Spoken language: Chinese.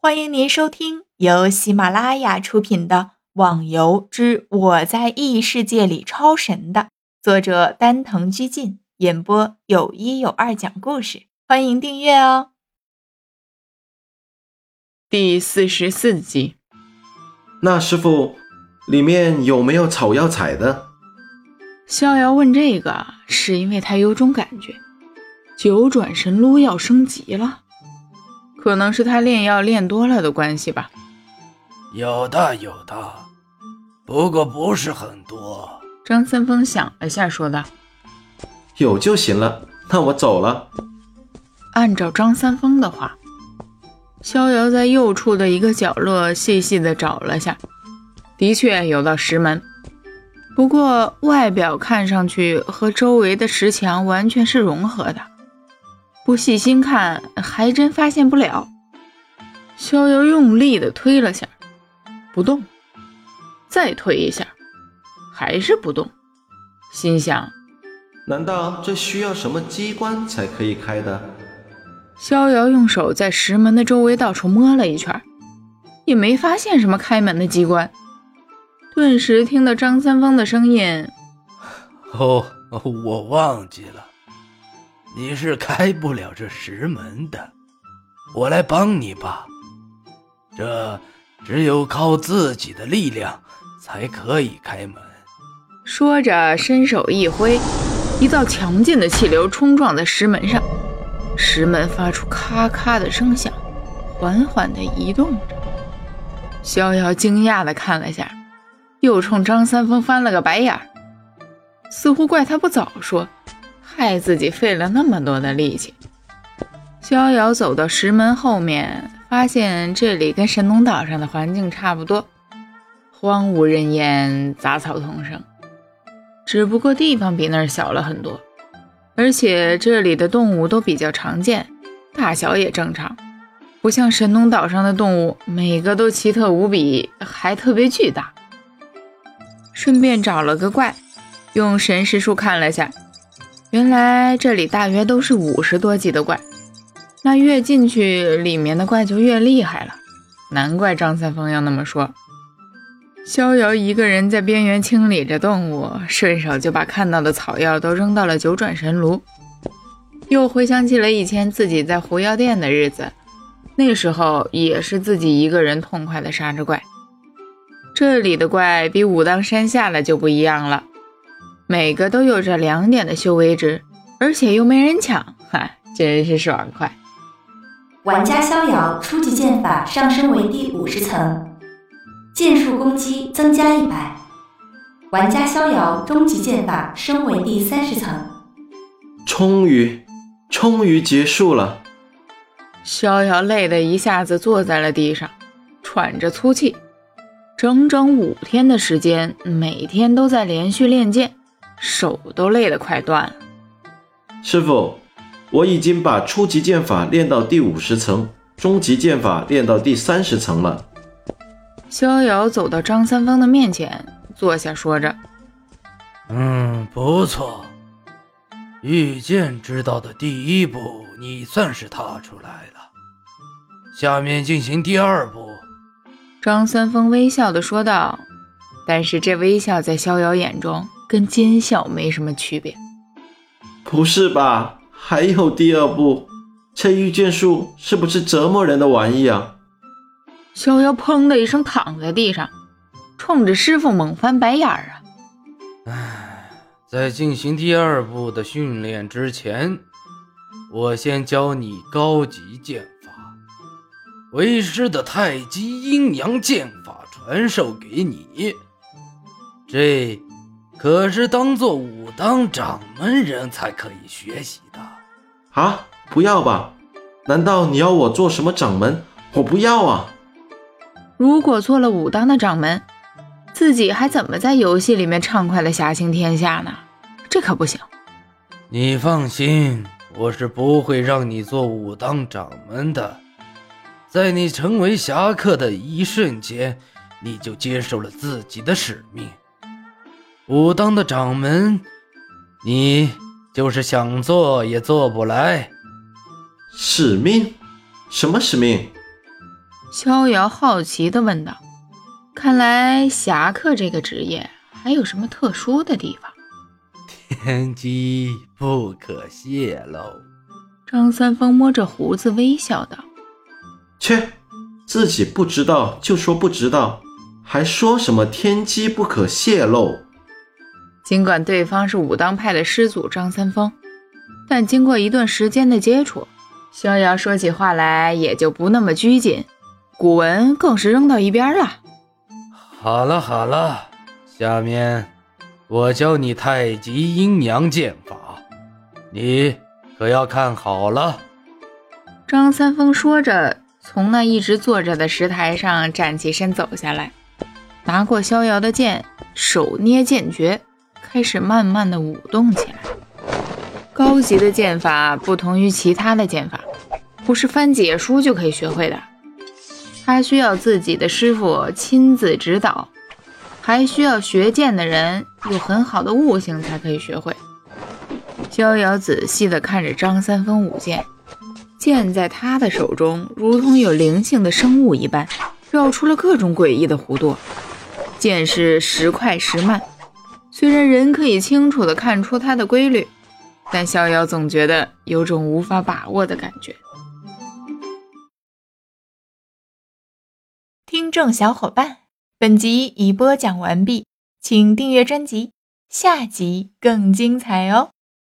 欢迎您收听由喜马拉雅出品的《网游之我在异世界里超神》的作者丹藤居进演播，有一有二讲故事。欢迎订阅哦。第四十四集，那师傅，里面有没有草药采的？逍遥问这个，是因为他有种感觉，九转神炉要升级了。可能是他炼药炼多了的关系吧。有的，有的，不过不是很多。张三丰想了下，说道：“有就行了，那我走了。”按照张三丰的话，逍遥在右处的一个角落细细的找了下，的确有道石门，不过外表看上去和周围的石墙完全是融合的。不细心看，还真发现不了。逍遥用力的推了下，不动；再推一下，还是不动。心想：难道这需要什么机关才可以开的？逍遥用手在石门的周围到处摸了一圈，也没发现什么开门的机关。顿时听到张三丰的声音：“哦，我忘记了。”你是开不了这石门的，我来帮你吧。这只有靠自己的力量才可以开门。说着，伸手一挥，一道强劲的气流冲撞在石门上，石门发出咔咔的声响，缓缓地移动着。逍遥惊讶地看了下，又冲张三丰翻了个白眼儿，似乎怪他不早说。害自己费了那么多的力气。逍遥走到石门后面，发现这里跟神农岛上的环境差不多，荒无人烟，杂草丛生，只不过地方比那儿小了很多。而且这里的动物都比较常见，大小也正常，不像神农岛上的动物，每个都奇特无比，还特别巨大。顺便找了个怪，用神识术看了下。原来这里大约都是五十多级的怪，那越进去，里面的怪就越厉害了。难怪张三丰要那么说。逍遥一个人在边缘清理着动物，顺手就把看到的草药都扔到了九转神炉。又回想起了以前自己在狐妖殿的日子，那时候也是自己一个人痛快的杀着怪。这里的怪比武当山下的就不一样了。每个都有着两点的修为值，而且又没人抢，嗨，真是爽快。玩家逍遥初级剑法上升为第五十层，剑术攻击增加一百。玩家逍遥中级剑法升为第三十层。终于，终于结束了。逍遥累得一下子坐在了地上，喘着粗气。整整五天的时间，每天都在连续练剑。手都累得快断了，师傅，我已经把初级剑法练到第五十层，中级剑法练到第三十层了。逍遥走到张三丰的面前，坐下，说着：“嗯，不错，御剑之道的第一步，你算是踏出来了。下面进行第二步。”张三丰微笑的说道，但是这微笑在逍遥眼中。跟奸笑没什么区别，不是吧？还有第二步？这御剑术是不是折磨人的玩意啊？逍遥砰的一声躺在地上，冲着师傅猛翻白眼儿啊！唉，在进行第二步的训练之前，我先教你高级剑法，为师的太极阴阳剑法传授给你，这。可是当做武当掌门人才可以学习的啊！不要吧？难道你要我做什么掌门？我不要啊！如果做了武当的掌门，自己还怎么在游戏里面畅快的侠行天下呢？这可不行！你放心，我是不会让你做武当掌门的。在你成为侠客的一瞬间，你就接受了自己的使命。武当的掌门，你就是想做也做不来。使命？什么使命？逍遥好奇地问道：“看来侠客这个职业还有什么特殊的地方？”天机不可泄露。张三丰摸着胡子微笑道：“切，自己不知道就说不知道，还说什么天机不可泄露？”尽管对方是武当派的师祖张三丰，但经过一段时间的接触，逍遥说起话来也就不那么拘谨，古文更是扔到一边了。好了好了，下面我教你太极阴阳剑法，你可要看好了。张三丰说着，从那一直坐着的石台上站起身走下来，拿过逍遥的剑，手捏剑诀。开始慢慢的舞动起来。高级的剑法不同于其他的剑法，不是翻解书就可以学会的，它需要自己的师傅亲自指导，还需要学剑的人有很好的悟性才可以学会。逍遥仔细的看着张三丰舞剑，剑在他的手中如同有灵性的生物一般，绕出了各种诡异的弧度，剑是时快时慢。虽然人可以清楚地看出它的规律，但逍遥总觉得有种无法把握的感觉。听众小伙伴，本集已播讲完毕，请订阅专辑，下集更精彩哦。